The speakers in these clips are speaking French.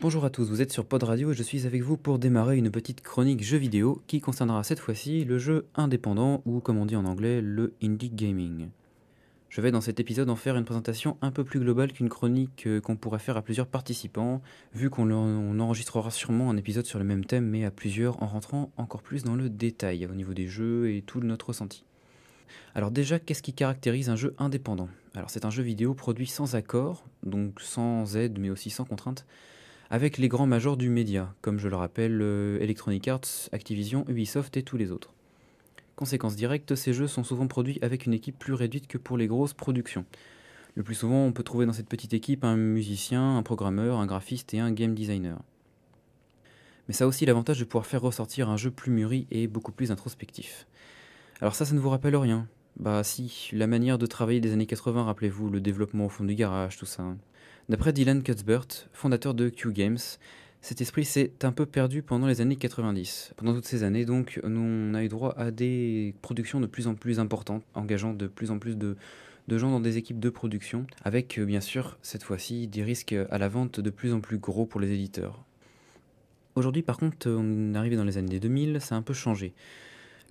Bonjour à tous, vous êtes sur Pod Radio et je suis avec vous pour démarrer une petite chronique jeu vidéo qui concernera cette fois-ci le jeu indépendant ou comme on dit en anglais le indie gaming. Je vais dans cet épisode en faire une présentation un peu plus globale qu'une chronique euh, qu'on pourrait faire à plusieurs participants, vu qu'on enregistrera sûrement un épisode sur le même thème mais à plusieurs en rentrant encore plus dans le détail au niveau des jeux et tout notre ressenti. Alors déjà, qu'est-ce qui caractérise un jeu indépendant? Alors c'est un jeu vidéo produit sans accord, donc sans aide mais aussi sans contrainte, avec les grands majors du média, comme je le rappelle euh, Electronic Arts, Activision, Ubisoft et tous les autres. Conséquence directe, ces jeux sont souvent produits avec une équipe plus réduite que pour les grosses productions. Le plus souvent, on peut trouver dans cette petite équipe un musicien, un programmeur, un graphiste et un game designer. Mais ça a aussi l'avantage de pouvoir faire ressortir un jeu plus mûri et beaucoup plus introspectif. Alors ça, ça ne vous rappelle rien Bah si, la manière de travailler des années 80, rappelez-vous, le développement au fond du garage, tout ça. D'après Dylan Cuthbert, fondateur de Q Games, cet esprit s'est un peu perdu pendant les années 90. Pendant toutes ces années, donc, on a eu droit à des productions de plus en plus importantes, engageant de plus en plus de, de gens dans des équipes de production, avec bien sûr, cette fois-ci, des risques à la vente de plus en plus gros pour les éditeurs. Aujourd'hui, par contre, on est arrivé dans les années 2000, ça a un peu changé.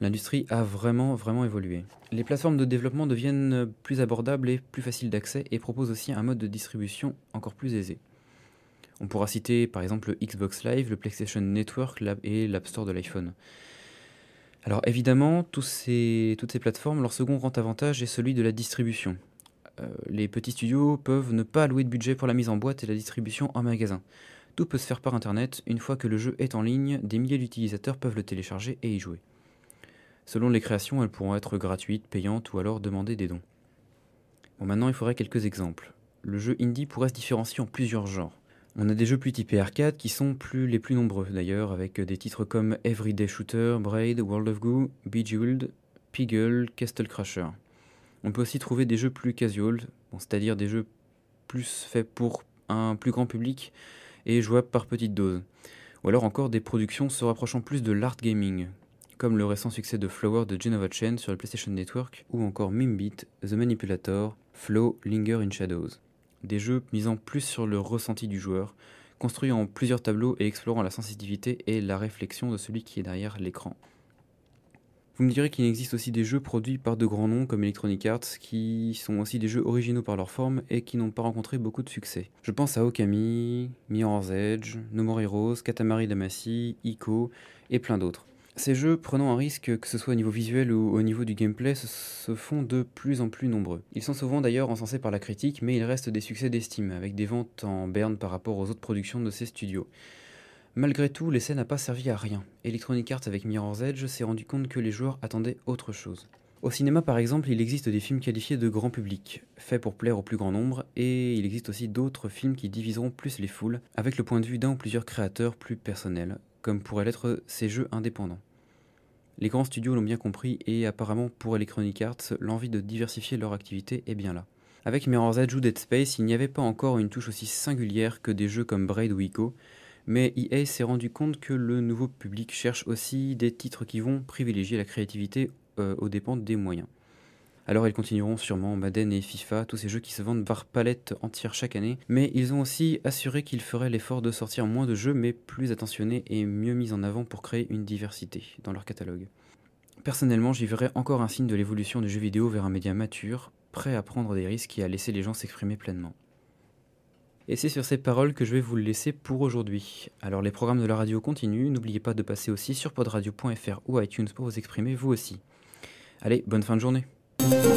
L'industrie a vraiment, vraiment évolué. Les plateformes de développement deviennent plus abordables et plus faciles d'accès et proposent aussi un mode de distribution encore plus aisé. On pourra citer par exemple le Xbox Live, le PlayStation Network et l'App Store de l'iPhone. Alors évidemment, toutes ces plateformes, leur second grand avantage est celui de la distribution. Euh, les petits studios peuvent ne pas allouer de budget pour la mise en boîte et la distribution en magasin. Tout peut se faire par Internet, une fois que le jeu est en ligne, des milliers d'utilisateurs peuvent le télécharger et y jouer. Selon les créations, elles pourront être gratuites, payantes ou alors demander des dons. Bon, maintenant, il faudrait quelques exemples. Le jeu indie pourrait se différencier en plusieurs genres. On a des jeux plus typés arcade qui sont plus les plus nombreux d'ailleurs, avec des titres comme Everyday Shooter, Braid, World of Goo, Bejeweled, Piggle, Castle Crasher. On peut aussi trouver des jeux plus casual, c'est-à-dire des jeux plus faits pour un plus grand public et jouables par petites doses. Ou alors encore des productions se rapprochant plus de l'art gaming, comme le récent succès de Flower de Genova Chen sur le PlayStation Network, ou encore Mimbit, The Manipulator, Flow, Linger in Shadows. Des jeux misant plus sur le ressenti du joueur, construits en plusieurs tableaux et explorant la sensibilité et la réflexion de celui qui est derrière l'écran. Vous me direz qu'il existe aussi des jeux produits par de grands noms comme Electronic Arts qui sont aussi des jeux originaux par leur forme et qui n'ont pas rencontré beaucoup de succès. Je pense à Okami, Mirror's Edge, No More Heroes, Katamari Damacy, Ico et plein d'autres. Ces jeux, prenant un risque, que ce soit au niveau visuel ou au niveau du gameplay, se font de plus en plus nombreux. Ils sont souvent d'ailleurs encensés par la critique, mais ils restent des succès d'estime, avec des ventes en berne par rapport aux autres productions de ces studios. Malgré tout, l'essai n'a pas servi à rien. Electronic Arts avec Mirror's Edge s'est rendu compte que les joueurs attendaient autre chose. Au cinéma par exemple, il existe des films qualifiés de grand public, faits pour plaire au plus grand nombre, et il existe aussi d'autres films qui diviseront plus les foules, avec le point de vue d'un ou plusieurs créateurs plus personnels, comme pourraient l'être ces jeux indépendants. Les grands studios l'ont bien compris et apparemment pour Electronic Arts, l'envie de diversifier leur activité est bien là. Avec Mirror's Edge ou Dead Space, il n'y avait pas encore une touche aussi singulière que des jeux comme Braid ou Ico, mais EA s'est rendu compte que le nouveau public cherche aussi des titres qui vont privilégier la créativité euh, aux dépens des moyens. Alors ils continueront sûrement Madden et FIFA, tous ces jeux qui se vendent par palette entière chaque année, mais ils ont aussi assuré qu'ils feraient l'effort de sortir moins de jeux mais plus attentionnés et mieux mis en avant pour créer une diversité dans leur catalogue. Personnellement, j'y verrais encore un signe de l'évolution du jeu vidéo vers un média mature, prêt à prendre des risques et à laisser les gens s'exprimer pleinement. Et c'est sur ces paroles que je vais vous le laisser pour aujourd'hui. Alors les programmes de la radio continuent, n'oubliez pas de passer aussi sur podradio.fr ou iTunes pour vous exprimer vous aussi. Allez, bonne fin de journée Música